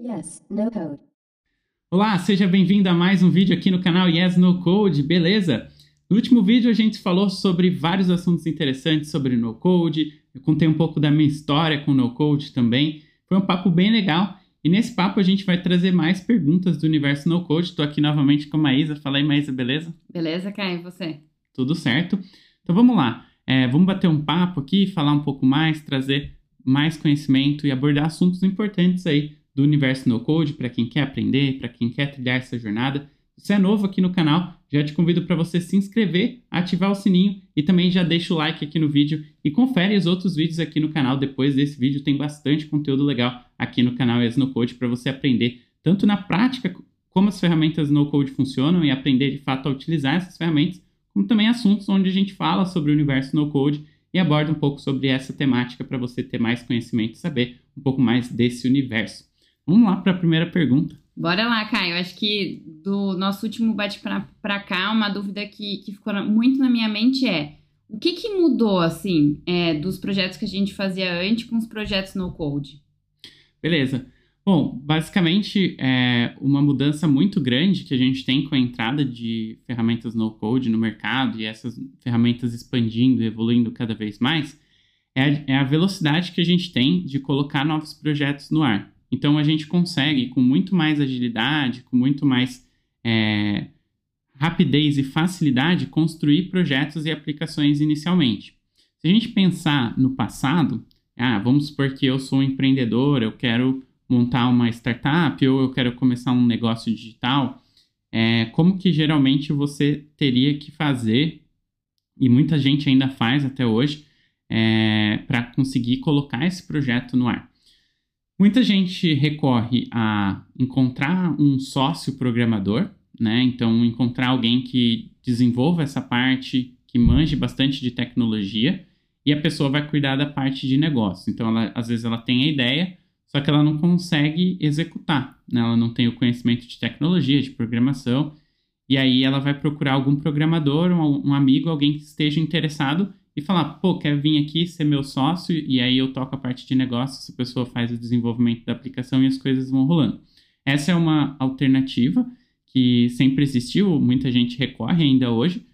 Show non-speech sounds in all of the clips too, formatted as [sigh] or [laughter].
Yes, no code. Olá, seja bem-vindo a mais um vídeo aqui no canal Yes No Code, beleza? No último vídeo a gente falou sobre vários assuntos interessantes sobre no code, eu contei um pouco da minha história com no code também. Foi um papo bem legal e nesse papo a gente vai trazer mais perguntas do universo no code. Estou aqui novamente com a Maísa. Fala aí, Maísa, beleza? Beleza, Caio, e você? Tudo certo. Então vamos lá. É, vamos bater um papo aqui, falar um pouco mais, trazer mais conhecimento e abordar assuntos importantes aí do universo no code para quem quer aprender, para quem quer trilhar essa jornada. Se é novo aqui no canal, já te convido para você se inscrever, ativar o sininho e também já deixa o like aqui no vídeo e confere os outros vídeos aqui no canal. Depois desse vídeo tem bastante conteúdo legal aqui no canal no Code para você aprender tanto na prática como as ferramentas no Code funcionam e aprender de fato a utilizar essas ferramentas, como também assuntos onde a gente fala sobre o universo no Code e aborda um pouco sobre essa temática para você ter mais conhecimento e saber um pouco mais desse universo. Vamos lá para a primeira pergunta. Bora lá, Caio. Acho que do nosso último bate para cá, uma dúvida que, que ficou muito na minha mente é o que, que mudou, assim, é, dos projetos que a gente fazia antes com os projetos no code? Beleza. Bom, basicamente, é uma mudança muito grande que a gente tem com a entrada de ferramentas no code no mercado e essas ferramentas expandindo, evoluindo cada vez mais, é a, é a velocidade que a gente tem de colocar novos projetos no ar. Então a gente consegue, com muito mais agilidade, com muito mais é, rapidez e facilidade, construir projetos e aplicações inicialmente. Se a gente pensar no passado, ah, vamos supor que eu sou um empreendedor, eu quero montar uma startup ou eu quero começar um negócio digital, é, como que geralmente você teria que fazer, e muita gente ainda faz até hoje, é, para conseguir colocar esse projeto no ar? Muita gente recorre a encontrar um sócio programador, né? Então, encontrar alguém que desenvolva essa parte, que manje bastante de tecnologia, e a pessoa vai cuidar da parte de negócio. Então, ela, às vezes ela tem a ideia, só que ela não consegue executar, né? Ela não tem o conhecimento de tecnologia, de programação, e aí ela vai procurar algum programador, um, um amigo, alguém que esteja interessado e falar, pô, quer vir aqui ser meu sócio e aí eu toco a parte de negócios, a pessoa faz o desenvolvimento da aplicação e as coisas vão rolando. Essa é uma alternativa que sempre existiu, muita gente recorre ainda hoje.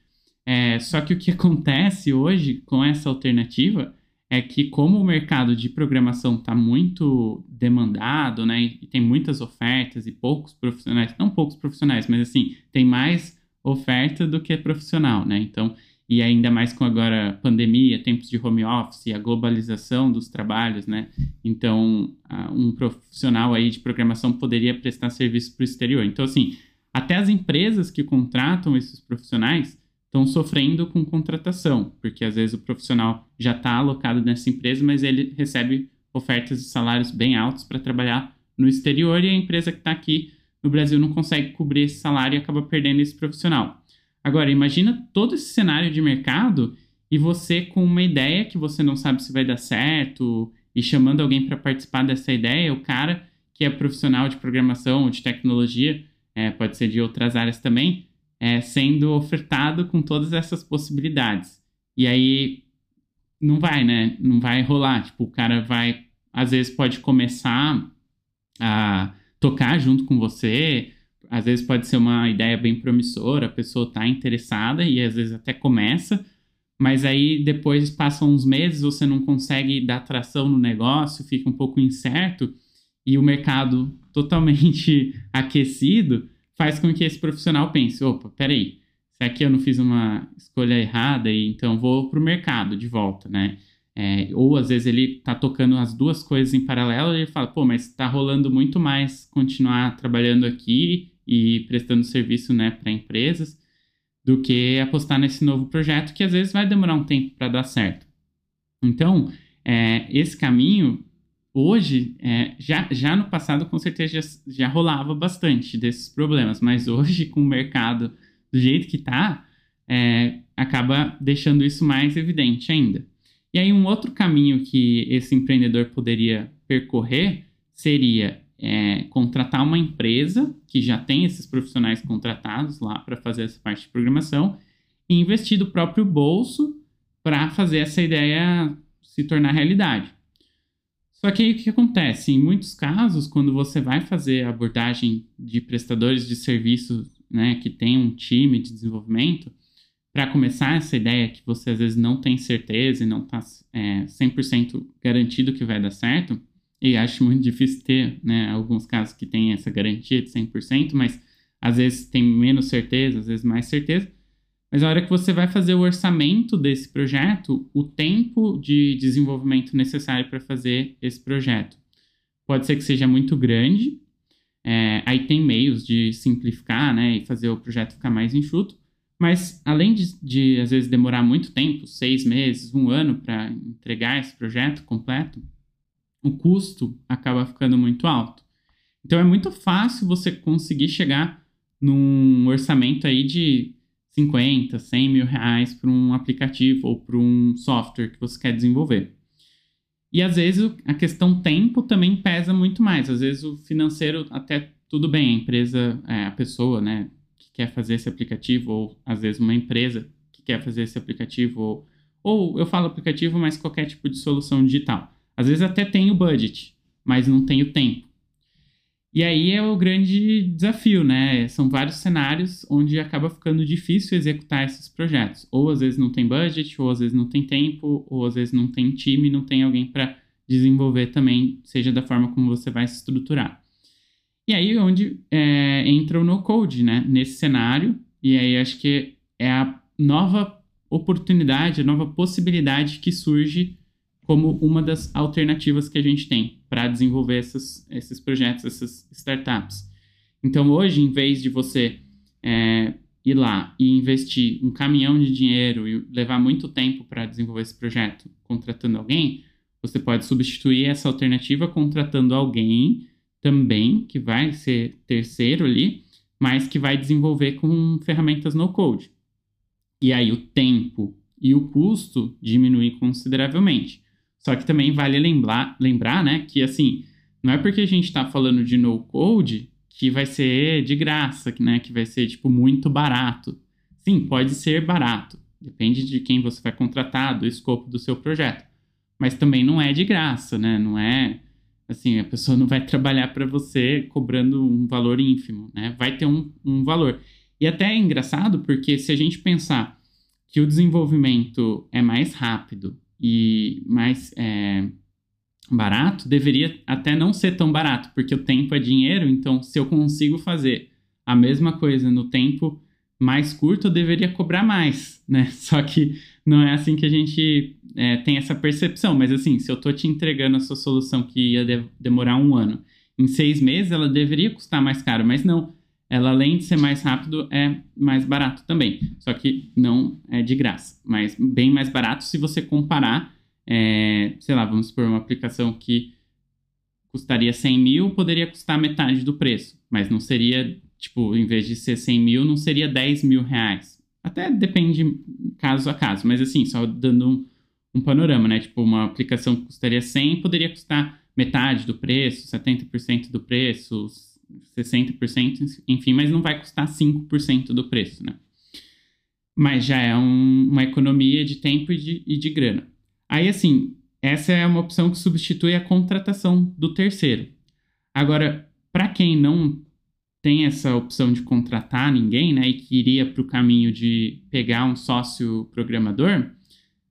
É, só que o que [laughs] acontece hoje com essa alternativa é que como o mercado de programação está muito demandado, né, e tem muitas ofertas e poucos profissionais, não poucos profissionais, mas assim, tem mais oferta do que profissional, né? Então, e ainda mais com agora pandemia, tempos de home office, a globalização dos trabalhos, né? Então, um profissional aí de programação poderia prestar serviço para o exterior. Então, assim, até as empresas que contratam esses profissionais estão sofrendo com contratação, porque às vezes o profissional já está alocado nessa empresa, mas ele recebe ofertas de salários bem altos para trabalhar no exterior e a empresa que está aqui no Brasil não consegue cobrir esse salário e acaba perdendo esse profissional. Agora, imagina todo esse cenário de mercado e você com uma ideia que você não sabe se vai dar certo e chamando alguém para participar dessa ideia, o cara que é profissional de programação ou de tecnologia, é, pode ser de outras áreas também, é, sendo ofertado com todas essas possibilidades. E aí não vai, né? Não vai rolar. Tipo, o cara vai, às vezes pode começar a tocar junto com você, às vezes pode ser uma ideia bem promissora, a pessoa está interessada e às vezes até começa, mas aí depois passam uns meses, você não consegue dar tração no negócio, fica um pouco incerto e o mercado [laughs] totalmente aquecido faz com que esse profissional pense: opa, peraí, se aqui eu não fiz uma escolha errada, e então vou para o mercado de volta, né? É, ou às vezes ele está tocando as duas coisas em paralelo e ele fala, pô, mas está rolando muito mais continuar trabalhando aqui e prestando serviço né, para empresas do que apostar nesse novo projeto que às vezes vai demorar um tempo para dar certo. Então, é, esse caminho, hoje, é, já, já no passado com certeza já, já rolava bastante desses problemas, mas hoje com o mercado do jeito que está, é, acaba deixando isso mais evidente ainda. E aí um outro caminho que esse empreendedor poderia percorrer seria é, contratar uma empresa que já tem esses profissionais contratados lá para fazer essa parte de programação e investir do próprio bolso para fazer essa ideia se tornar realidade. Só que aí o que acontece? Em muitos casos, quando você vai fazer abordagem de prestadores de serviços né, que tem um time de desenvolvimento, para começar essa ideia que você às vezes não tem certeza e não está é, 100% garantido que vai dar certo, e acho muito difícil ter né, alguns casos que tem essa garantia de 100%, mas às vezes tem menos certeza, às vezes mais certeza. Mas a hora que você vai fazer o orçamento desse projeto, o tempo de desenvolvimento necessário para fazer esse projeto pode ser que seja muito grande. É, aí tem meios de simplificar né, e fazer o projeto ficar mais enxuto. Mas além de, de às vezes demorar muito tempo, seis meses, um ano para entregar esse projeto completo, o custo acaba ficando muito alto. Então é muito fácil você conseguir chegar num orçamento aí de 50, 100 mil reais para um aplicativo ou para um software que você quer desenvolver. E às vezes a questão tempo também pesa muito mais. Às vezes o financeiro até tudo bem, a empresa, é, a pessoa, né, que quer fazer esse aplicativo, ou às vezes uma empresa que quer fazer esse aplicativo, ou, ou eu falo aplicativo, mas qualquer tipo de solução digital. Às vezes até tem o budget, mas não tem o tempo. E aí é o grande desafio, né? São vários cenários onde acaba ficando difícil executar esses projetos. Ou às vezes não tem budget, ou às vezes não tem tempo, ou às vezes não tem time, não tem alguém para desenvolver também, seja da forma como você vai se estruturar. E aí é onde é, entra o no-code, né? Nesse cenário, e aí acho que é a nova oportunidade, a nova possibilidade que surge como uma das alternativas que a gente tem para desenvolver esses, esses projetos, essas startups. Então, hoje, em vez de você é, ir lá e investir um caminhão de dinheiro e levar muito tempo para desenvolver esse projeto contratando alguém, você pode substituir essa alternativa contratando alguém também, que vai ser terceiro ali, mas que vai desenvolver com ferramentas no code. E aí o tempo e o custo diminuem consideravelmente. Só que também vale lembrar, lembrar né, que assim, não é porque a gente está falando de no code que vai ser de graça, né, que vai ser tipo muito barato. Sim, pode ser barato, depende de quem você vai contratar, do escopo do seu projeto. Mas também não é de graça, né? Não é assim, a pessoa não vai trabalhar para você cobrando um valor ínfimo, né? Vai ter um, um valor. E até é engraçado porque se a gente pensar que o desenvolvimento é mais rápido e mais é, barato, deveria até não ser tão barato, porque o tempo é dinheiro, então se eu consigo fazer a mesma coisa no tempo mais curto, eu deveria cobrar mais, [laughs] né? Só que não é assim que a gente é, tem essa percepção, mas assim, se eu estou te entregando a sua solução que ia de demorar um ano, em seis meses ela deveria custar mais caro, mas não ela além de ser mais rápido, é mais barato também. Só que não é de graça, mas bem mais barato se você comparar, é, sei lá, vamos supor uma aplicação que custaria 100 mil, poderia custar metade do preço, mas não seria, tipo, em vez de ser 100 mil, não seria 10 mil reais. Até depende caso a caso, mas assim, só dando um, um panorama, né? Tipo, uma aplicação que custaria 100 poderia custar metade do preço, 70% do preço, 60%, enfim, mas não vai custar 5% do preço, né? Mas já é um, uma economia de tempo e de, e de grana. Aí, assim, essa é uma opção que substitui a contratação do terceiro. Agora, para quem não tem essa opção de contratar ninguém, né, e que iria para o caminho de pegar um sócio programador,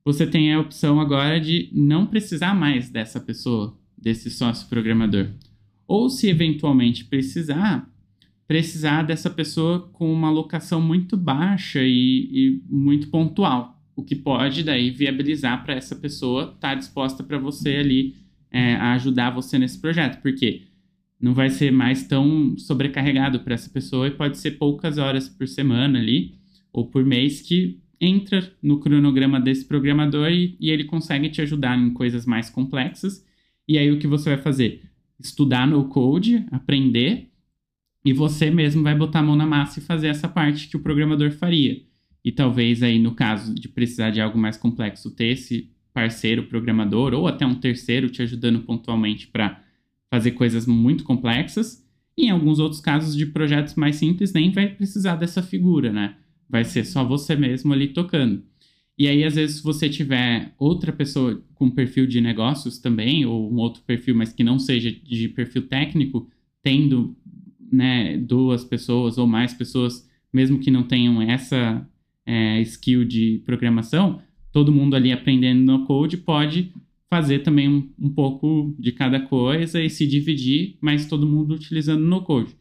você tem a opção agora de não precisar mais dessa pessoa, desse sócio programador ou se eventualmente precisar, precisar dessa pessoa com uma locação muito baixa e, e muito pontual, o que pode daí viabilizar para essa pessoa estar tá disposta para você ali é, a ajudar você nesse projeto, porque não vai ser mais tão sobrecarregado para essa pessoa e pode ser poucas horas por semana ali ou por mês que entra no cronograma desse programador e, e ele consegue te ajudar em coisas mais complexas. E aí o que você vai fazer? Estudar no code, aprender, e você mesmo vai botar a mão na massa e fazer essa parte que o programador faria. E talvez aí, no caso de precisar de algo mais complexo, ter esse parceiro programador ou até um terceiro te ajudando pontualmente para fazer coisas muito complexas. E em alguns outros casos de projetos mais simples, nem vai precisar dessa figura, né? Vai ser só você mesmo ali tocando. E aí, às vezes, se você tiver outra pessoa com perfil de negócios também, ou um outro perfil, mas que não seja de perfil técnico, tendo né, duas pessoas ou mais pessoas, mesmo que não tenham essa é, skill de programação, todo mundo ali aprendendo no code pode fazer também um, um, pouco de cada coisa e se dividir, mas todo mundo utilizando no code.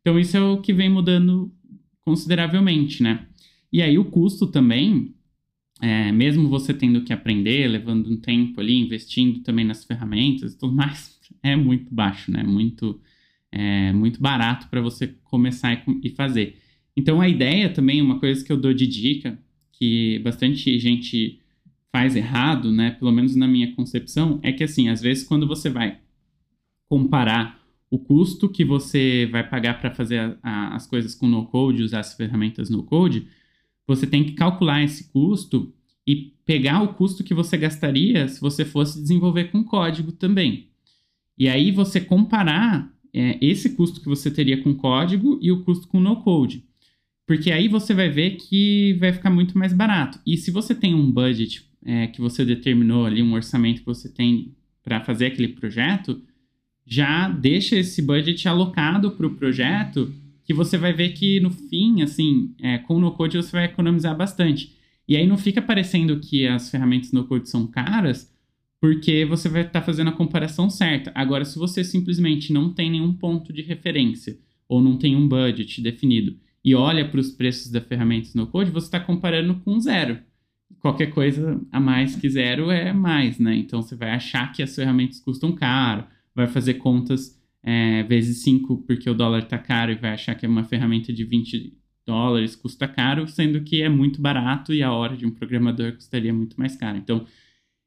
Então isso é o que vem mudando consideravelmente, né? E aí o custo também, é, mesmo você tendo que aprender, levando um tempo ali, investindo também nas ferramentas e tudo mais, [laughs] é muito baixo, né? Muito, é, muito barato para você começar e, fazer. Então a ideia também, uma coisa que eu dou de dica, que bastante gente faz errado, né? Pelo menos na minha concepção, é que assim, às vezes quando você vai comparar o custo que você vai pagar para fazer a, a, as coisas com no code, usar as ferramentas no code, você tem que calcular esse custo e pegar o custo que você gastaria se você fosse desenvolver com código também. E aí você comparar é, esse custo que você teria com código e o custo com no code. Porque aí você vai ver que vai ficar muito mais barato. E se você tem um budget é, que você determinou ali, um orçamento que você tem para fazer aquele projeto, já deixa esse budget alocado para o projeto, que você vai ver que no fim, assim, é, com o no-code você vai economizar bastante. E aí não fica parecendo que as ferramentas no-code são caras, porque você vai estar tá fazendo a comparação certa. Agora, se você simplesmente não tem nenhum ponto de referência, ou não tem um budget definido, e olha para os preços das ferramentas no-code, você está comparando com zero qualquer coisa a mais que zero é mais, né? Então você vai achar que as ferramentas custam caro, vai fazer contas é, vezes 5 porque o dólar está caro e vai achar que é uma ferramenta de 20 dólares custa caro, sendo que é muito barato e a hora de um programador custaria muito mais caro. Então,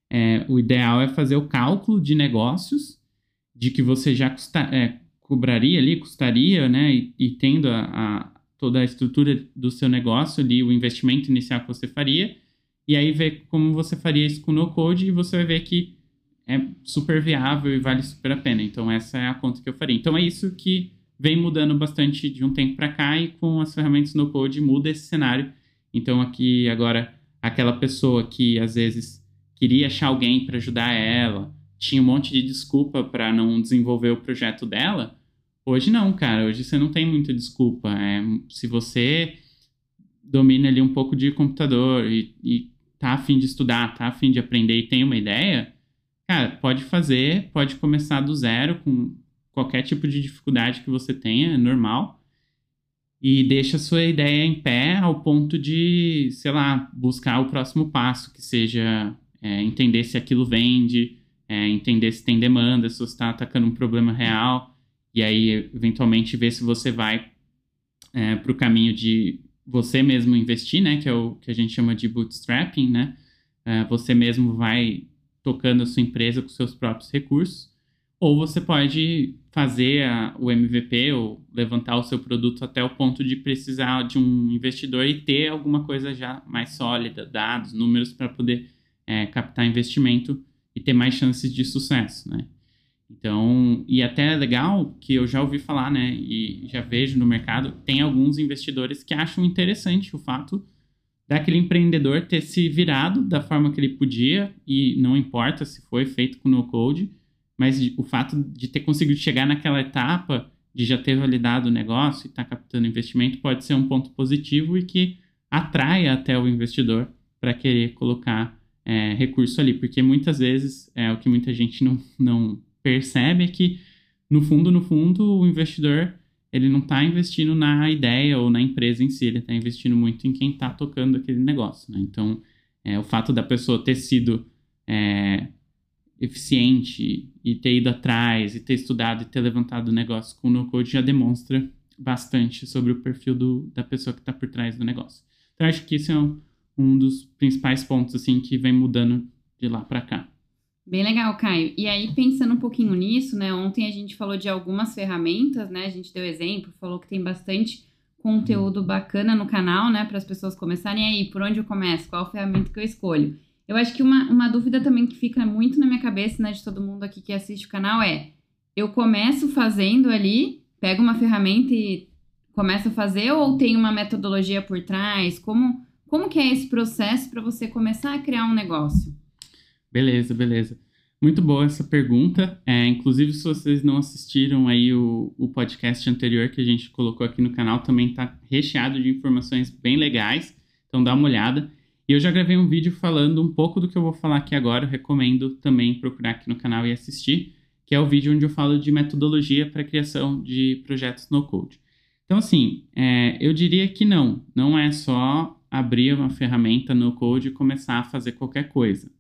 é, o ideal é fazer o cálculo de negócios de que você já custa, é, cobraria ali, custaria, né? E, e tendo a, a, toda a estrutura do seu negócio ali, o investimento inicial que você faria, e aí ver como você faria isso com no code e você vai ver que é super viável e vale super a pena. Então essa é a conta que eu faria. Então é isso que vem mudando bastante de um tempo para cá e com as ferramentas no code muda esse cenário. Então aqui agora aquela pessoa que às vezes queria achar alguém para ajudar ela, tinha um monte de desculpa para não desenvolver o projeto dela. Hoje não, cara. Hoje você não tem muita desculpa. É, se você domina ali um pouco de computador e, e tá afim de estudar, tá afim de aprender e tem uma ideia, cara, pode fazer, pode começar do zero com qualquer tipo de dificuldade que você tenha, é normal. E deixa a sua ideia em pé ao ponto de, sei lá, buscar o próximo passo, que seja é, entender se aquilo vende, é, entender se tem demanda, se você está atacando um problema real, e aí, eventualmente, ver se você vai é, para o caminho de você mesmo investir, né? Que é o que a gente chama de bootstrapping, né? Uh, você mesmo vai tocando a sua empresa com seus próprios recursos. Ou você pode fazer a, o MVP ou levantar o seu produto até o ponto de precisar de um investidor e ter alguma coisa já mais sólida, dados, números para poder é, captar investimento e ter mais chances de sucesso, né? Então, e até é legal que eu já ouvi falar, né, e já vejo no mercado, tem alguns investidores que acham interessante o fato daquele empreendedor ter se virado da forma que ele podia, e não importa se foi feito com no-code, mas o fato de ter conseguido chegar naquela etapa de já ter validado o negócio e estar tá captando investimento pode ser um ponto positivo e que atrai até o investidor para querer colocar é, recurso ali, porque muitas vezes é o que muita gente não, não percebe é que, no fundo, no fundo, o investidor ele não está investindo na ideia ou na empresa em si, ele está investindo muito em quem está tocando aquele negócio. Né? Então, é, o fato da pessoa ter sido é, eficiente e ter ido atrás e ter estudado e ter levantado o negócio com o no-code já demonstra bastante sobre o perfil do, da pessoa que está por trás do negócio. Então, acho que esse é um, um dos principais pontos assim que vem mudando de lá para cá. Bem legal, Caio. E aí, pensando um pouquinho nisso, né? Ontem a gente falou de algumas ferramentas, né? A gente deu exemplo, falou que tem bastante conteúdo bacana no canal, né? Para as pessoas começarem aí, por onde eu começo? Qual ferramenta que eu escolho? Eu acho que uma, uma dúvida também que fica muito na minha cabeça, né, de todo mundo aqui que assiste o canal é: eu começo fazendo ali, pego uma ferramenta e começo a fazer, ou tem uma metodologia por trás? Como Como que é esse processo para você começar a criar um negócio? Beleza, beleza. Muito boa essa pergunta. É, inclusive, se vocês não assistiram aí o, o podcast anterior que a gente colocou aqui no canal, também está recheado de informações bem legais. Então dá uma olhada. E eu já gravei um vídeo falando um pouco do que eu vou falar aqui agora. Eu recomendo também procurar aqui no canal e assistir, que é o vídeo onde eu falo de metodologia para criação de projetos no code. Então, assim, é, eu diria que não. Não é só abrir uma ferramenta no code e começar a fazer qualquer coisa.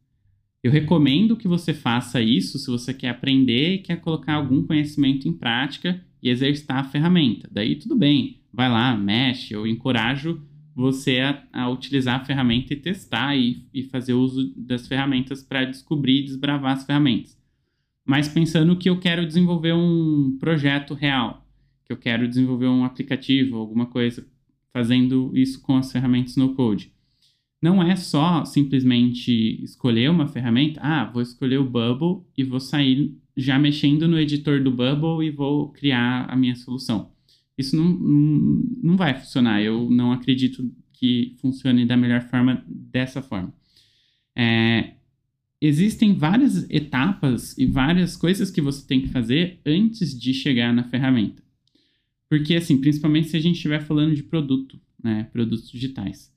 Eu recomendo que você faça isso se você quer aprender e quer colocar algum conhecimento em prática e exercitar a ferramenta. Daí tudo bem, vai lá, mexe. Eu encorajo você a, a utilizar a ferramenta e testar e, e fazer uso das ferramentas para descobrir e desbravar as ferramentas. Mas pensando que eu quero desenvolver um projeto real, que eu quero desenvolver um aplicativo, alguma coisa, fazendo isso com as ferramentas no code não é só simplesmente escolher uma ferramenta, ah, vou escolher o Bubble e vou sair já mexendo no editor do Bubble e vou criar a minha solução. Isso não, não, vai funcionar. Eu não acredito que funcione da melhor forma dessa forma. É, existem várias etapas e várias coisas que você tem que fazer antes de chegar na ferramenta. Porque, assim, principalmente se a gente estiver falando de produto, né, produtos digitais.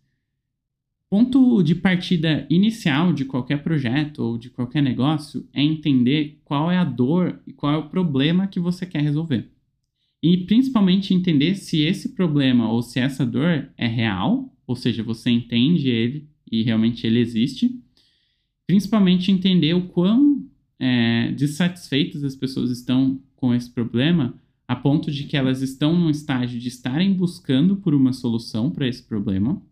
Ponto de partida inicial de qualquer projeto ou de qualquer negócio é entender qual é a dor e qual é o problema que você quer resolver. E principalmente entender se esse problema ou se essa dor é real, ou seja, você entende ele e realmente ele existe. Principalmente entender o quão é, dissatisfeitas as pessoas estão com esse problema, a ponto de que elas estão num estágio de estarem buscando por uma solução para esse problema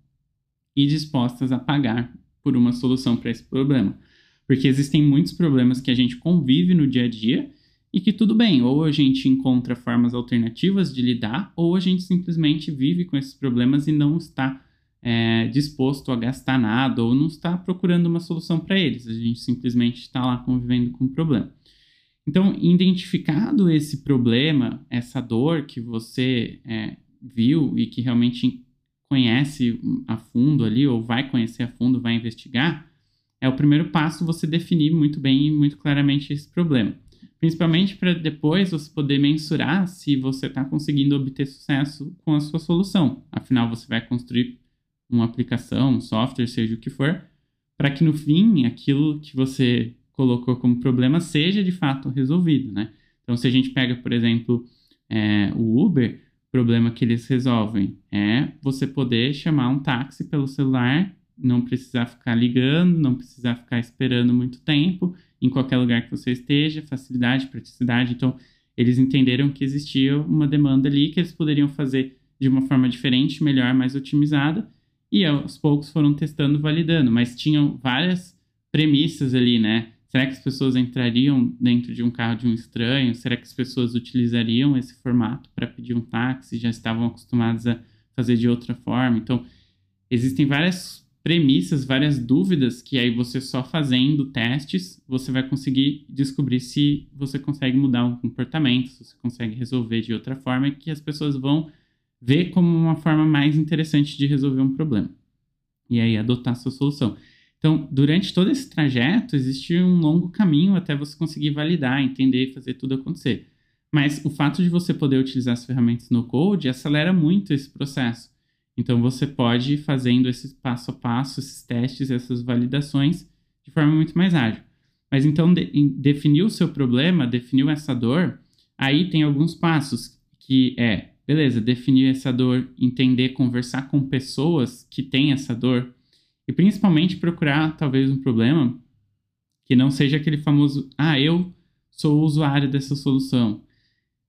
e dispostas a pagar por uma solução para esse problema. Porque existem muitos problemas que a gente convive no dia a dia e que tudo bem, ou a gente encontra formas alternativas de lidar, ou a gente simplesmente vive com esses problemas e não está é, disposto a gastar nada, ou não está procurando uma solução para eles, a gente simplesmente está lá convivendo com o problema. Então, identificado esse problema, essa dor que você é, viu e que realmente conhece a fundo ali, ou vai conhecer a fundo, vai investigar, é o primeiro passo você definir muito bem e muito claramente esse problema. Principalmente para depois você poder mensurar se você está conseguindo obter sucesso com a sua solução. Afinal, você vai construir uma aplicação, um software, seja o que for, para que no fim aquilo que você colocou como problema seja de fato resolvido, né? Então, se a gente pega, por exemplo, é, o Uber, problema que eles resolvem é você poder chamar um táxi pelo celular, não precisar ficar ligando, não precisar ficar esperando muito tempo em qualquer lugar que você esteja, facilidade, praticidade. Então, eles entenderam que existia uma demanda ali que eles poderiam fazer de uma forma diferente, melhor, mais otimizada, e aos poucos foram testando, validando, mas tinham várias premissas ali, né? Será que as pessoas entrariam dentro de um carro de um estranho? Será que as pessoas utilizariam esse formato para pedir um táxi? Já estavam acostumadas a fazer de outra forma? Então, existem várias premissas, várias dúvidas que aí você só fazendo testes, você vai conseguir descobrir se você consegue mudar um comportamento, se você consegue resolver de outra forma que as pessoas vão ver como uma forma mais interessante de resolver um problema. E aí adotar a sua solução. Então, durante todo esse trajeto, existe um longo caminho até você conseguir validar, entender e fazer tudo acontecer. Mas o fato de você poder utilizar as ferramentas no Code acelera muito esse processo. Então, você pode ir fazendo esse passo a passo, esses testes, essas validações de forma muito mais ágil. Mas então, de, definiu o seu problema, definiu essa dor, aí tem alguns passos que é, beleza, definir essa dor, entender, conversar com pessoas que têm essa dor, e principalmente procurar talvez um problema que não seja aquele famoso, ah, eu sou o usuário dessa solução.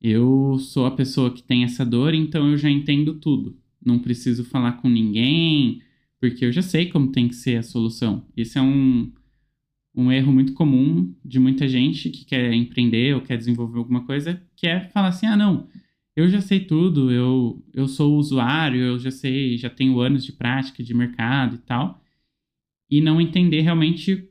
Eu sou a pessoa que tem essa dor, então eu já entendo tudo. Não preciso falar com ninguém, porque eu já sei como tem que ser a solução. Esse é um, um erro muito comum de muita gente que quer empreender ou quer desenvolver alguma coisa, que é falar assim: ah, não, eu já sei tudo, eu, eu sou usuário, eu já sei, já tenho anos de prática de mercado e tal e não entender realmente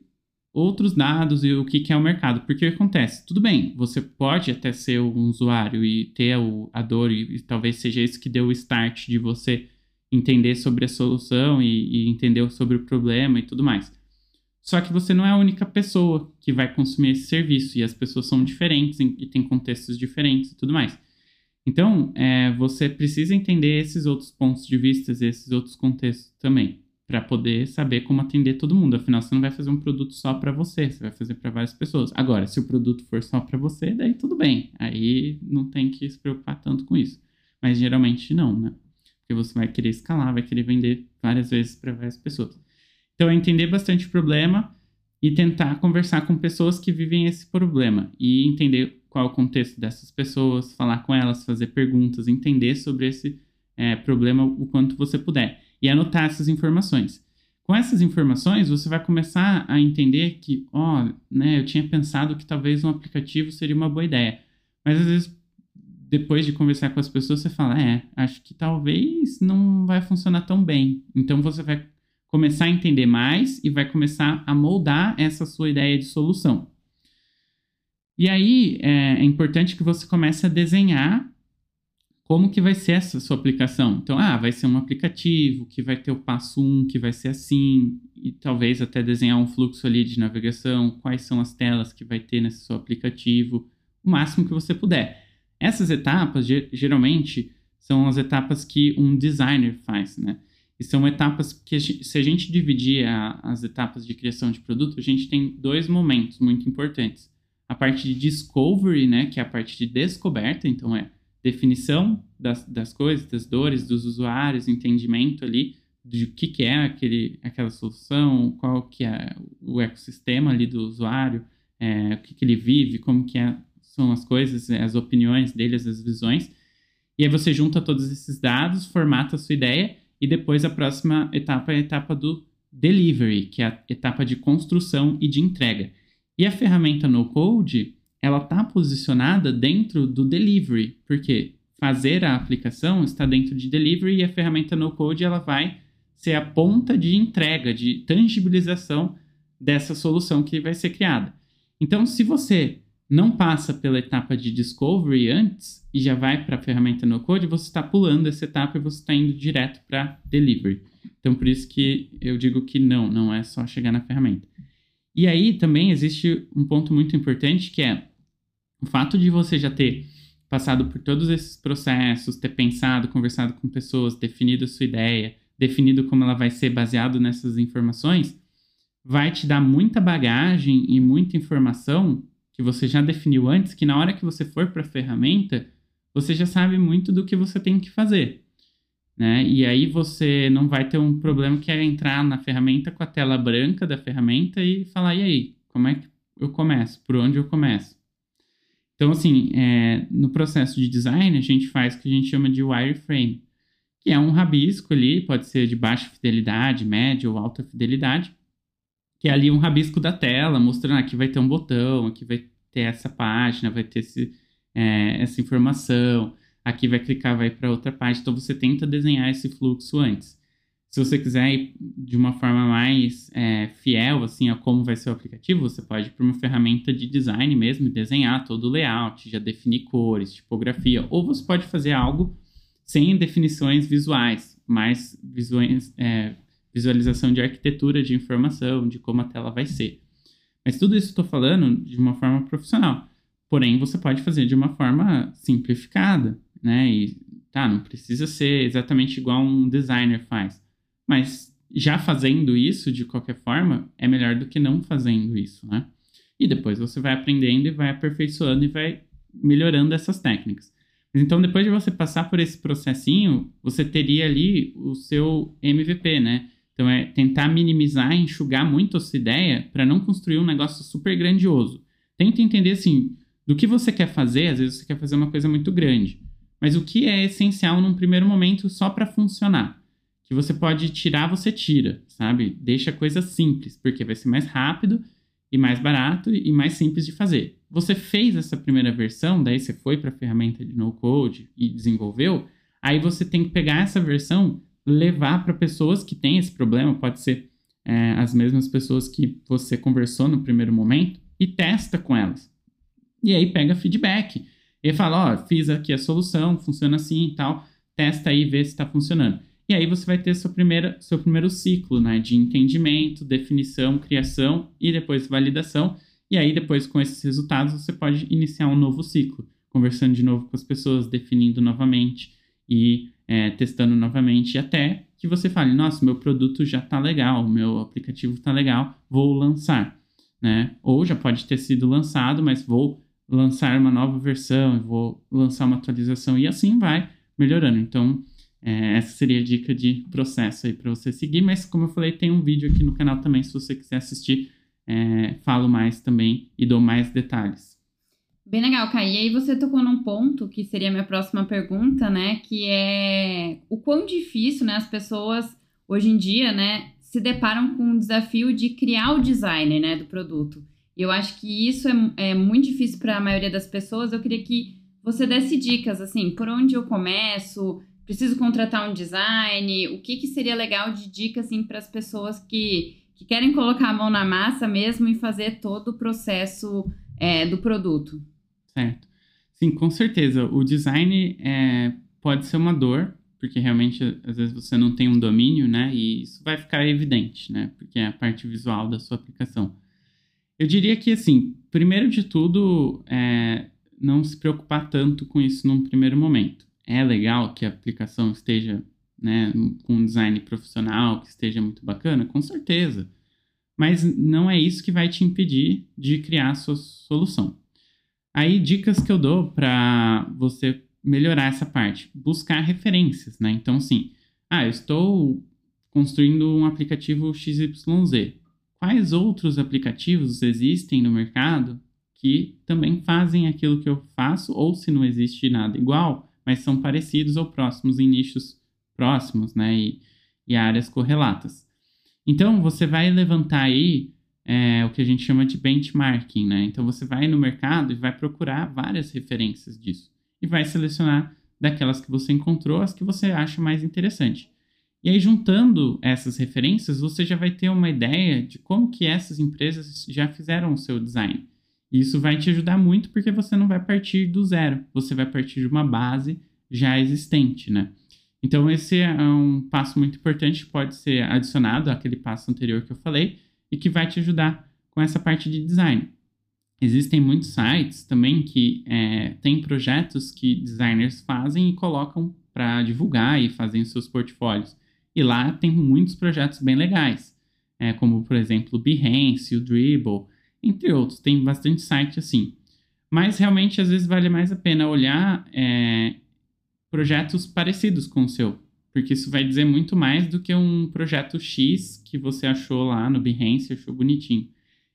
outros dados e o que, que é o mercado. Porque acontece? Tudo bem, você pode até ser um usuário e ter o, a dor, e, e talvez seja isso que deu o start de você entender sobre a solução e, e entender sobre o problema e tudo mais. Só que você não é a única pessoa que vai consumir esse serviço e as pessoas são diferentes e têm contextos diferentes e tudo mais. Então, é, você precisa entender esses outros pontos de vista, esses outros contextos também, para poder saber como atender todo mundo. Afinal, você não vai fazer um produto só para você, você vai fazer para várias pessoas. Agora, se o produto for só para você, daí tudo bem. Aí não tem que se preocupar tanto com isso. Mas geralmente não, né? Porque você vai querer escalar, vai querer vender várias vezes para várias pessoas. Então, é entender bastante o problema e tentar conversar com pessoas que vivem esse problema e entender qual é o contexto dessas pessoas, falar com elas, fazer perguntas, entender sobre esse é, problema o quanto você puder e anotar essas informações. Com essas informações, você vai começar a entender que, ó, oh, né, eu tinha pensado que talvez um aplicativo seria uma boa ideia, mas às vezes depois de conversar com as pessoas, você fala, é, acho que talvez não vai funcionar tão bem. Então você vai começar a entender mais e vai começar a moldar essa sua ideia de solução. E aí é, é importante que você comece a desenhar como que vai ser essa sua aplicação. Então, ah, vai ser um aplicativo que vai ter o passo 1, um, que vai ser assim, e talvez até desenhar um fluxo ali de navegação, quais são as telas que vai ter nesse seu aplicativo, o máximo que você puder. Essas etapas, geralmente, são as etapas que um designer faz, né? E são etapas que, se a gente dividir a, as etapas de criação de produto, a gente tem dois momentos muito importantes. A parte de discovery, né, que é a parte de descoberta, então é definição das, das coisas, das dores dos usuários, entendimento ali de que, que é aquele, aquela solução, qual que é o ecossistema ali do usuário, é, o que, que ele vive, como que é, são as coisas, as opiniões dele, as visões. E aí você junta todos esses dados, formata a sua ideia e depois a próxima etapa é a etapa do delivery, que é a etapa de construção e de entrega. E a ferramenta no code, ela está posicionada dentro do delivery, porque fazer a aplicação está dentro de delivery e a ferramenta no code ela vai ser a ponta de entrega, de tangibilização dessa solução que vai ser criada. Então, se você não passa pela etapa de discovery antes e já vai para a ferramenta no code, você está pulando essa etapa e você está indo direto para delivery. Então, por isso que eu digo que não, não é só chegar na ferramenta. E aí também existe um ponto muito importante que é o fato de você já ter passado por todos esses processos, ter pensado, conversado com pessoas, definido a sua ideia, definido como ela vai ser baseado nessas informações, vai te dar muita bagagem e muita informação que você já definiu antes, que na hora que você for para a ferramenta, você já sabe muito do que você tem que fazer. Né? E aí você não vai ter um problema que é entrar na ferramenta com a tela branca da ferramenta e falar, e aí, como é que eu começo? Por onde eu começo? Então, assim, é, no processo de design, a gente faz o que a gente chama de wireframe, que é um rabisco ali, pode ser de baixa fidelidade, média ou alta fidelidade, que é ali um rabisco da tela, mostrando aqui vai ter um botão, aqui vai ter essa página, vai ter esse, é, essa informação, aqui vai clicar, vai para outra página. Então você tenta desenhar esse fluxo antes. Se você quiser ir de uma forma mais é, fiel assim a como vai ser o aplicativo, você pode ir para uma ferramenta de design mesmo, desenhar todo o layout, já definir cores, tipografia, ou você pode fazer algo sem definições visuais, mais visuais, é, visualização de arquitetura de informação, de como a tela vai ser. Mas tudo isso estou falando de uma forma profissional. Porém, você pode fazer de uma forma simplificada, né? E tá, não precisa ser exatamente igual um designer faz. Mas já fazendo isso de qualquer forma, é melhor do que não fazendo isso, né? E depois você vai aprendendo e vai aperfeiçoando e vai melhorando essas técnicas. Então, depois de você passar por esse processinho, você teria ali o seu MVP, né? Então, é tentar minimizar enxugar muito a sua ideia para não construir um negócio super grandioso. Tenta entender, assim, do que você quer fazer. Às vezes você quer fazer uma coisa muito grande. Mas o que é essencial num primeiro momento só para funcionar? Que você pode tirar, você tira, sabe? Deixa a coisa simples, porque vai ser mais rápido e mais barato e mais simples de fazer. Você fez essa primeira versão, daí você foi para a ferramenta de no code e desenvolveu, aí você tem que pegar essa versão levar para pessoas que têm esse problema, pode ser é, as mesmas pessoas que você conversou no primeiro momento, e testa com elas. E aí pega feedback. E fala, ó, oh, fiz aqui a solução, funciona assim e tal, testa aí, vê se está funcionando. E aí você vai ter seu, primeira, seu primeiro ciclo né, de entendimento, definição, criação e depois validação. E aí, depois, com esses resultados, você pode iniciar um novo ciclo, conversando de novo com as pessoas, definindo novamente e é, testando novamente, até que você fale: nossa, meu produto já está legal, meu aplicativo está legal, vou lançar. Né? Ou já pode ter sido lançado, mas vou lançar uma nova versão, vou lançar uma atualização e assim vai melhorando. Então, é, essa seria a dica de processo aí para você seguir. Mas, como eu falei, tem um vídeo aqui no canal também, se você quiser assistir, é, falo mais também e dou mais detalhes. Bem legal, Kai. E aí você tocou num ponto que seria a minha próxima pergunta, né? Que é o quão difícil, né, as pessoas hoje em dia, né, se deparam com o desafio de criar o design, né, do produto. E eu acho que isso é, é muito difícil para a maioria das pessoas. Eu queria que você desse dicas, assim, por onde eu começo, preciso contratar um design, o que, que seria legal de dica, assim, para as pessoas que, que querem colocar a mão na massa mesmo e fazer todo o processo é, do produto. Certo. Sim, com certeza. O design é, pode ser uma dor, porque realmente às vezes você não tem um domínio, né? E isso vai ficar evidente, né? Porque é a parte visual da sua aplicação. Eu diria que, assim, primeiro de tudo, é, não se preocupar tanto com isso num primeiro momento. É legal que a aplicação esteja né, com um design profissional, que esteja muito bacana, com certeza. Mas não é isso que vai te impedir de criar a sua solução. Aí, dicas que eu dou para você melhorar essa parte. Buscar referências, né? Então, assim, ah, eu estou construindo um aplicativo XYZ. Quais outros aplicativos existem no mercado que também fazem aquilo que eu faço, ou se não existe nada igual, mas são parecidos ou próximos em nichos próximos, né? E, e áreas correlatas. Então, você vai levantar aí é, o que a gente chama de benchmarking, né? Então, você vai no mercado e vai procurar várias referências disso. E vai selecionar daquelas que você encontrou as que você acha mais interessante. E aí, juntando essas referências, você já vai ter uma ideia de como que essas empresas já fizeram o seu design. Isso vai te ajudar muito porque você não vai partir do zero, você vai partir de uma base já existente, né? Então, esse é um passo muito importante pode ser adicionado àquele passo anterior que eu falei e que vai te ajudar com essa parte de design. Existem muitos sites também que é, têm projetos que designers fazem e colocam para divulgar e fazem seus portfólios. E lá tem muitos projetos bem legais, é, como, por exemplo, o Behance, o Dribble, entre outros. Tem bastante site assim. Mas realmente, às vezes, vale mais a pena olhar é, projetos parecidos com o seu, porque isso vai dizer muito mais do que um projeto X que você achou lá no Behance, achou bonitinho.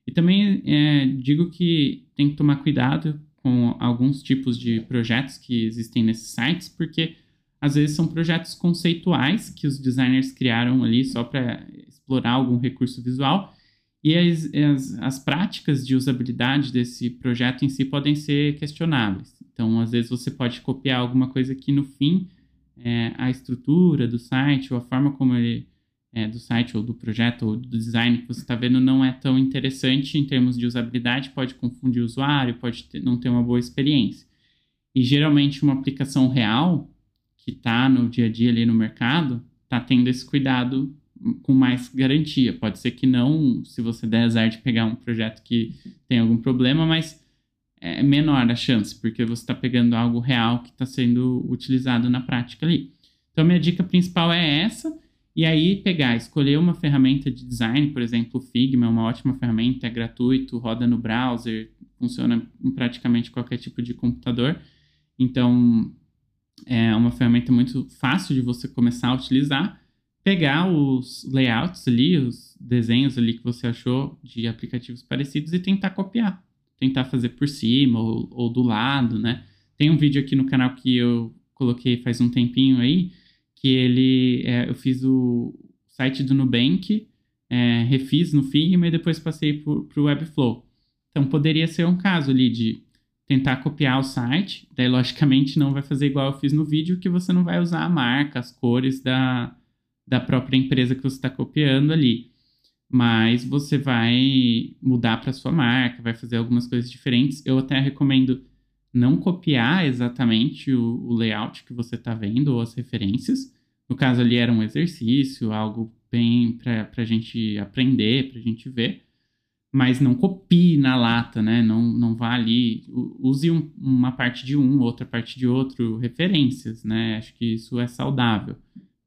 E também é, digo que tem que tomar cuidado com alguns tipos de projetos que existem nesses sites, porque às vezes são projetos conceituais que os designers criaram ali só para explorar algum recurso visual e as, as, as, práticas de usabilidade desse projeto em si podem ser questionáveis. Então, às vezes, você pode copiar alguma coisa que, no fim, é, a estrutura do site ou a forma como ele é, do site ou do projeto ou do design que você está vendo não é tão interessante em termos de usabilidade, pode confundir o usuário, pode ter, não ter uma boa experiência. E geralmente uma aplicação real que está no dia a dia ali no mercado está tendo esse cuidado com mais garantia. Pode ser que não, se você der azar de pegar um projeto que tem algum problema, mas é menor a chance, porque você está pegando algo real que está sendo utilizado na prática ali. Então, minha dica principal é essa. E aí, pegar, escolher uma ferramenta de design, por exemplo, o Figma é uma ótima ferramenta, é gratuito, roda no browser, funciona em praticamente qualquer tipo de computador. Então, é uma ferramenta muito fácil de você começar a utilizar pegar os layouts ali, os desenhos ali que você achou de aplicativos parecidos e tentar copiar. Tentar fazer por cima ou, ou do lado, né? Tem um vídeo aqui no canal que eu coloquei faz um tempinho aí, que ele, é, eu fiz o site do Nubank, é, refiz no Figma e depois passei para o Webflow. Então, poderia ser um caso ali de tentar copiar o site, daí, logicamente, não vai fazer igual eu fiz no vídeo, que você não vai usar a marca, as cores da, da própria empresa que você está copiando ali. Mas você vai mudar para sua marca, vai fazer algumas coisas diferentes. Eu até recomendo não copiar exatamente o, o layout que você está vendo ou as referências. No caso ali era um exercício, algo bem para a gente aprender, para a gente ver, mas não copie na lata, né? Não, não vá ali, use um, uma parte de um, outra parte de outro, referências, né? Acho que isso é saudável,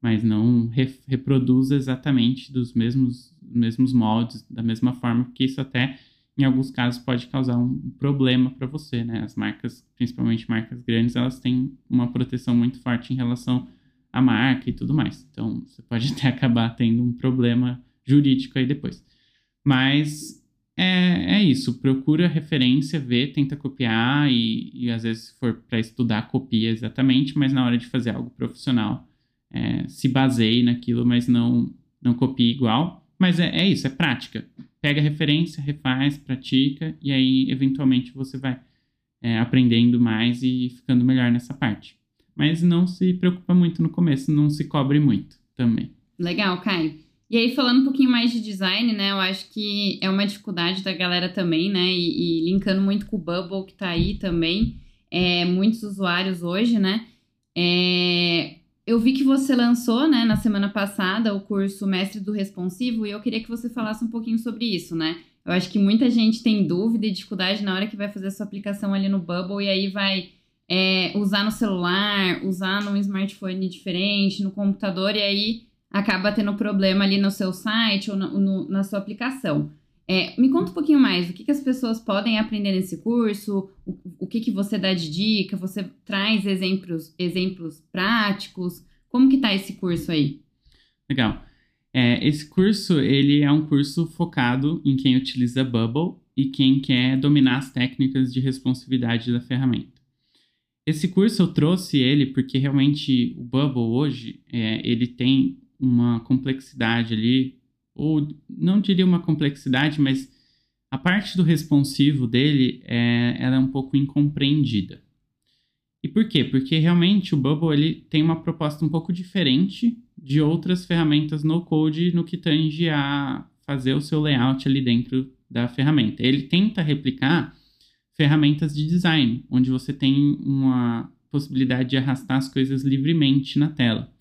mas não re, reproduza exatamente dos mesmos, mesmos moldes, da mesma forma, porque isso até em alguns casos pode causar um problema para você, né? As marcas, principalmente marcas grandes, elas têm uma proteção muito forte em relação à marca e tudo mais. Então, você pode [laughs] até acabar tendo um problema jurídico aí depois. Mas é, é isso, procura referência, vê, tenta copiar e, e às vezes se for para estudar, copia exatamente, mas na hora de fazer algo profissional, é, se baseie naquilo, mas não, não copie igual. Mas é, é isso, é prática pega referência, refaz, pratica, e aí, eventualmente, você vai é, aprendendo mais e ficando melhor nessa parte. Mas não se preocupa muito no começo, não se cobre muito também. Legal, Caio. E aí, falando um pouquinho mais de design, né? Eu acho que é uma dificuldade da galera também, né? E, e linkando muito com o Bubble que tá aí também. É, muitos usuários hoje, né? É, eu vi que você lançou, né, na semana passada, o curso Mestre do Responsivo e eu queria que você falasse um pouquinho sobre isso, né? Eu acho que muita gente tem dúvida e dificuldade na hora que vai fazer a sua aplicação ali no Bubble e aí vai é, usar no celular, usar num smartphone diferente, no computador e aí acaba tendo problema ali no seu site ou no, no, na sua aplicação. É, me conta um pouquinho mais, o que, que as pessoas podem aprender nesse curso, o, o que, que você dá de dica, você traz exemplos, exemplos práticos, como que tá esse curso aí? Legal. É, esse curso, ele é um curso focado em quem utiliza Bubble e quem quer dominar as técnicas de responsividade da ferramenta. Esse curso eu trouxe ele porque realmente o Bubble hoje, é, ele tem uma complexidade ali ou não diria uma complexidade, mas a parte do responsivo dele é, ela é um pouco incompreendida. E por quê? Porque realmente o Bubble ele tem uma proposta um pouco diferente de outras ferramentas no code no que tange a fazer o seu layout ali dentro da ferramenta. Ele tenta replicar ferramentas de design, onde você tem uma possibilidade de arrastar as coisas livremente na tela.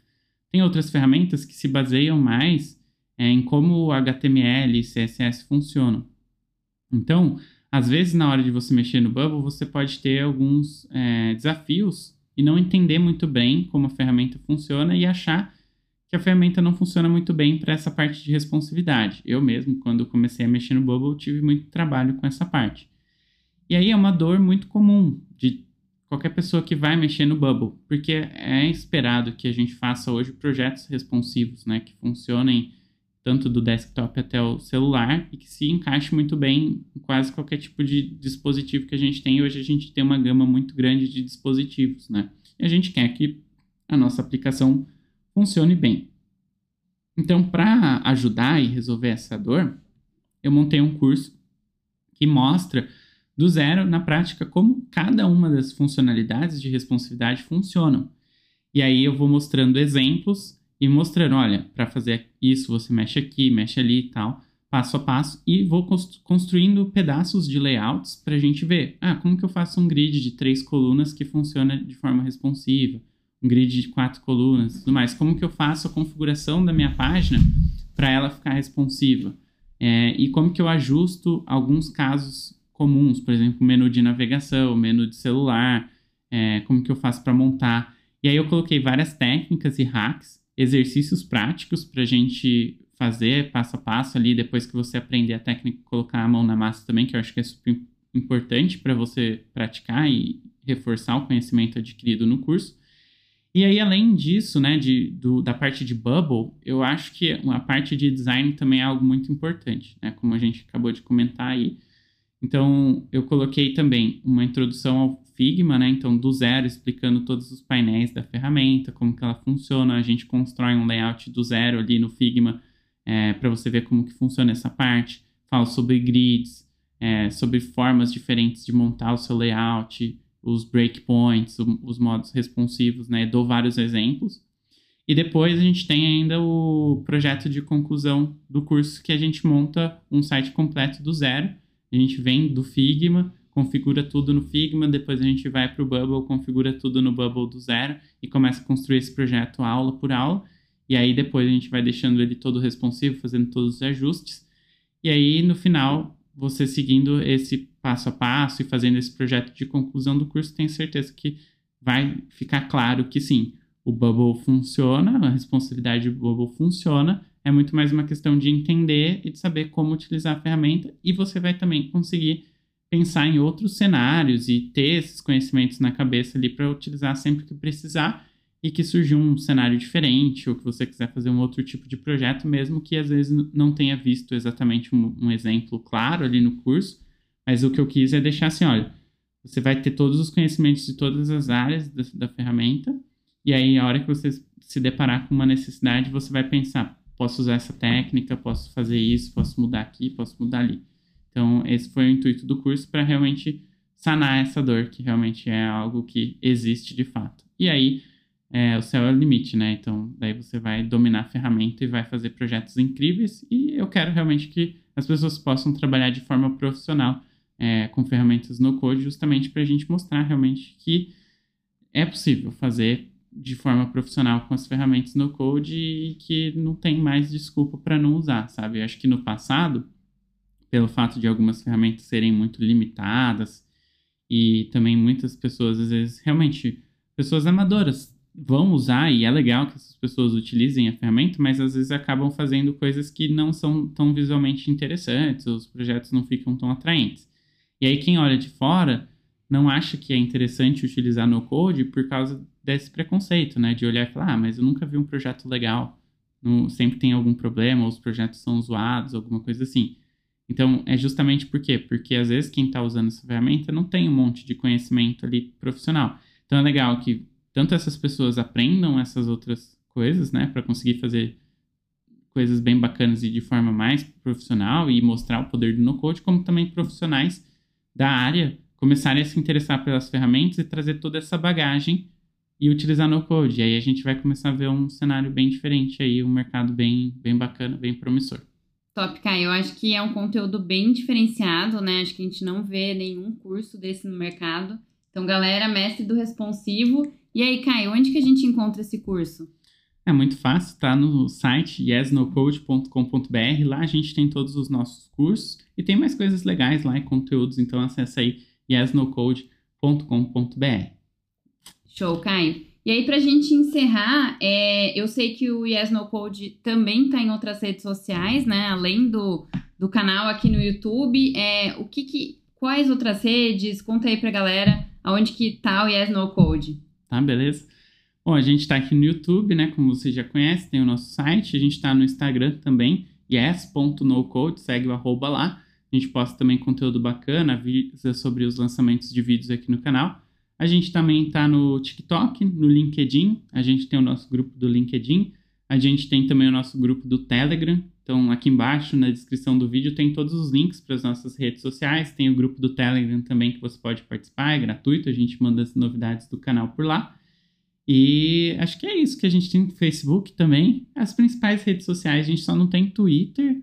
Tem outras ferramentas que se baseiam mais é, em como o HTML e CSS funcionam. Então, às vezes, na hora de você mexer no Bubble, você pode ter alguns é, desafios e não entender muito bem como a ferramenta funciona e achar que a ferramenta não funciona muito bem para essa parte de responsividade. Eu mesmo, quando comecei a mexer no Bubble, tive muito trabalho com essa parte. E aí é uma dor muito comum de qualquer pessoa que vai mexer no Bubble, porque é esperado que a gente faça hoje projetos responsivos, né, que funcionem tanto do desktop até o celular, e que se encaixe muito bem em quase qualquer tipo de dispositivo que a gente tem. Hoje a gente tem uma gama muito grande de dispositivos, né? E a gente quer que a nossa aplicação funcione bem. Então, para ajudar e resolver essa dor, eu montei um curso que mostra do zero na prática como cada uma das funcionalidades de responsividade funcionam. E aí eu vou mostrando exemplos e mostrando, olha, para fazer isso você mexe aqui, mexe ali e tal, passo a passo, e vou construindo pedaços de layouts para a gente ver, ah, como que eu faço um grid de três colunas que funciona de forma responsiva, um grid de quatro colunas, tudo mais, como que eu faço a configuração da minha página para ela ficar responsiva, é, e como que eu ajusto alguns casos comuns, por exemplo, menu de navegação, menu de celular, é, como que eu faço para montar. E aí eu coloquei várias técnicas e hacks exercícios práticos para a gente fazer passo a passo ali, depois que você aprender a técnica, colocar a mão na massa também, que eu acho que é super importante para você praticar e reforçar o conhecimento adquirido no curso. E aí, além disso, né, de, do, da parte de Bubble, eu acho que a parte de design também é algo muito importante, né, como a gente acabou de comentar aí. Então, eu coloquei também uma introdução ao Figma, né? Então, do zero, explicando todos os painéis da ferramenta, como que ela funciona. A gente constrói um layout do zero ali no Figma é, para você ver como que funciona essa parte. Falo sobre grids, é, sobre formas diferentes de montar o seu layout, os breakpoints, os modos responsivos, né? Dou vários exemplos. E depois a gente tem ainda o projeto de conclusão do curso, que a gente monta um site completo do zero. A gente vem do Figma, configura tudo no Figma, depois a gente vai para o Bubble, configura tudo no Bubble do zero e começa a construir esse projeto aula por aula. E aí depois a gente vai deixando ele todo responsivo, fazendo todos os ajustes. E aí no final, você seguindo esse passo a passo e fazendo esse projeto de conclusão do curso, tenho certeza que vai ficar claro que sim, o Bubble funciona, a responsabilidade do Bubble funciona, é muito mais uma questão de entender e de saber como utilizar a ferramenta e você vai também conseguir pensar em outros cenários e ter esses conhecimentos na cabeça ali para utilizar sempre que precisar e que surgiu um cenário diferente ou que você quiser fazer um outro tipo de projeto, mesmo que às vezes não tenha visto exatamente um, um exemplo claro ali no curso, mas o que eu quis é deixar assim, olha, você vai ter todos os conhecimentos de todas as áreas da, da ferramenta e aí a hora que você se deparar com uma necessidade, você vai pensar, posso usar essa técnica, posso fazer isso, posso mudar aqui, posso mudar ali. Então, esse foi o intuito do curso para realmente sanar essa dor, que realmente é algo que existe de fato. E aí, é, o céu é o limite, né? Então, daí você vai dominar a ferramenta e vai fazer projetos incríveis. E eu quero realmente que as pessoas possam trabalhar de forma profissional é, com ferramentas no code, justamente para a gente mostrar realmente que é possível fazer de forma profissional com as ferramentas no code e que não tem mais desculpa para não usar, sabe? Eu acho que no passado, pelo fato de algumas ferramentas serem muito limitadas e também muitas pessoas, às vezes, realmente, pessoas amadoras vão usar e é legal que essas pessoas utilizem a ferramenta, mas às vezes acabam fazendo coisas que não são tão visualmente interessantes, os projetos não ficam tão atraentes. E aí quem olha de fora não acha que é interessante utilizar no code por causa desse preconceito, né? De olhar e falar, ah, mas eu nunca vi um projeto legal. Sempre tem algum problema, ou os projetos são zoados, alguma coisa assim. Então, é justamente por quê? Porque às vezes quem está usando essa ferramenta não tem um monte de conhecimento ali profissional. Então, é legal que tanto essas pessoas aprendam essas outras coisas, né? Para conseguir fazer coisas bem bacanas e de forma mais profissional e mostrar o poder do no-code, como também profissionais da área começarem a se interessar pelas ferramentas e trazer toda essa bagagem e utilizar no code. E aí a gente vai começar a ver um cenário bem diferente aí, um mercado bem, bem bacana, bem promissor. Top, Kai. Eu acho que é um conteúdo bem diferenciado, né? Acho que a gente não vê nenhum curso desse no mercado. Então, galera, mestre do responsivo. E aí, Kai, onde que a gente encontra esse curso? É muito fácil, tá no site yesnocode.com.br. Lá a gente tem todos os nossos cursos e tem mais coisas legais lá e conteúdos, então acessa aí yesnocode.com.br. Show, Caio. E aí, para a gente encerrar, é, eu sei que o Yes No Code também está em outras redes sociais, né? Além do, do canal aqui no YouTube. É, o que, que quais outras redes? Conta aí pra galera aonde que tá o Yes No Code. Tá, beleza. Bom, a gente está aqui no YouTube, né? Como você já conhece, tem o nosso site. A gente está no Instagram também, yes.nocode, segue o arroba lá. A gente posta também conteúdo bacana, avisos sobre os lançamentos de vídeos aqui no canal. A gente também está no TikTok, no LinkedIn. A gente tem o nosso grupo do LinkedIn. A gente tem também o nosso grupo do Telegram. Então, aqui embaixo na descrição do vídeo tem todos os links para as nossas redes sociais. Tem o grupo do Telegram também que você pode participar, é gratuito. A gente manda as novidades do canal por lá. E acho que é isso que a gente tem no Facebook também. As principais redes sociais, a gente só não tem Twitter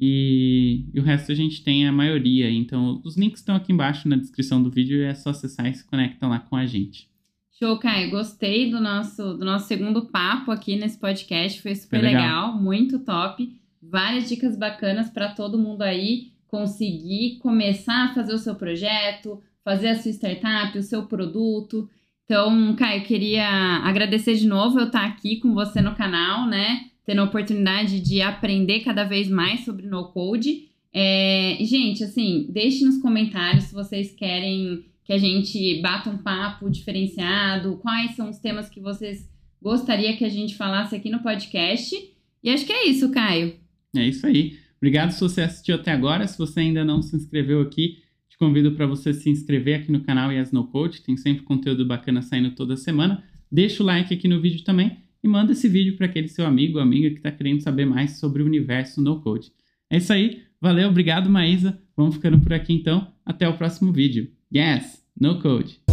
e, e, o resto a gente tem a maioria. Então, os links estão aqui embaixo na descrição do vídeo e é só acessar e se conectar lá com a gente. Show, Caio. Gostei do nosso, do nosso segundo papo aqui nesse podcast. Foi super legal. legal, muito top. Várias dicas bacanas para todo mundo aí conseguir começar a fazer o seu projeto, fazer a sua startup, o seu produto. Então, Caio, queria agradecer de novo eu estar aqui com você no canal, né? Tendo a oportunidade de aprender cada vez mais sobre no code. É, gente, assim, deixe nos comentários se vocês querem que a gente bata um papo diferenciado, quais são os temas que vocês gostariam que a gente falasse aqui no podcast. E acho que é isso, Caio. É isso aí. Obrigado se você assistiu até agora. Se você ainda não se inscreveu aqui, te convido para você se inscrever aqui no canal Yes No Code. Tem sempre conteúdo bacana saindo toda semana. Deixa o like aqui no vídeo também e manda esse vídeo para aquele seu amigo ou amiga que está querendo saber mais sobre o universo no code. É isso aí, valeu, obrigado Maísa, vamos ficando por aqui então, até o próximo vídeo. Yes, no code!